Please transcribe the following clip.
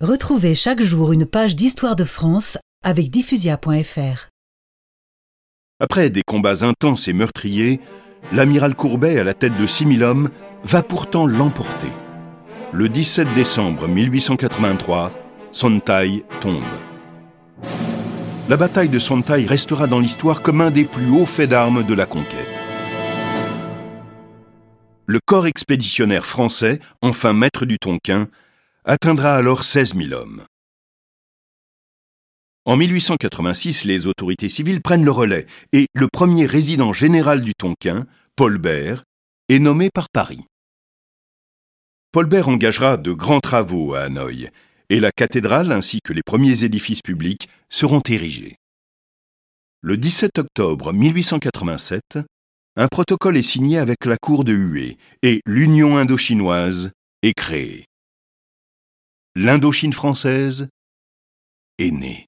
Retrouvez chaque jour une page d'histoire de France avec diffusia.fr. Après des combats intenses et meurtriers, l'amiral Courbet, à la tête de 6000 hommes, va pourtant l'emporter. Le 17 décembre 1883, Sontai tombe. La bataille de Sontai restera dans l'histoire comme un des plus hauts faits d'armes de la conquête. Le corps expéditionnaire français, enfin maître du Tonkin, atteindra alors 16 000 hommes. En 1886, les autorités civiles prennent le relais et le premier résident général du Tonkin, Paul Bert, est nommé par Paris. Paul Bert engagera de grands travaux à Hanoï et la cathédrale ainsi que les premiers édifices publics seront érigés. Le 17 octobre 1887, un protocole est signé avec la cour de Hué et l'Union indochinoise est créée. L'Indochine française est née.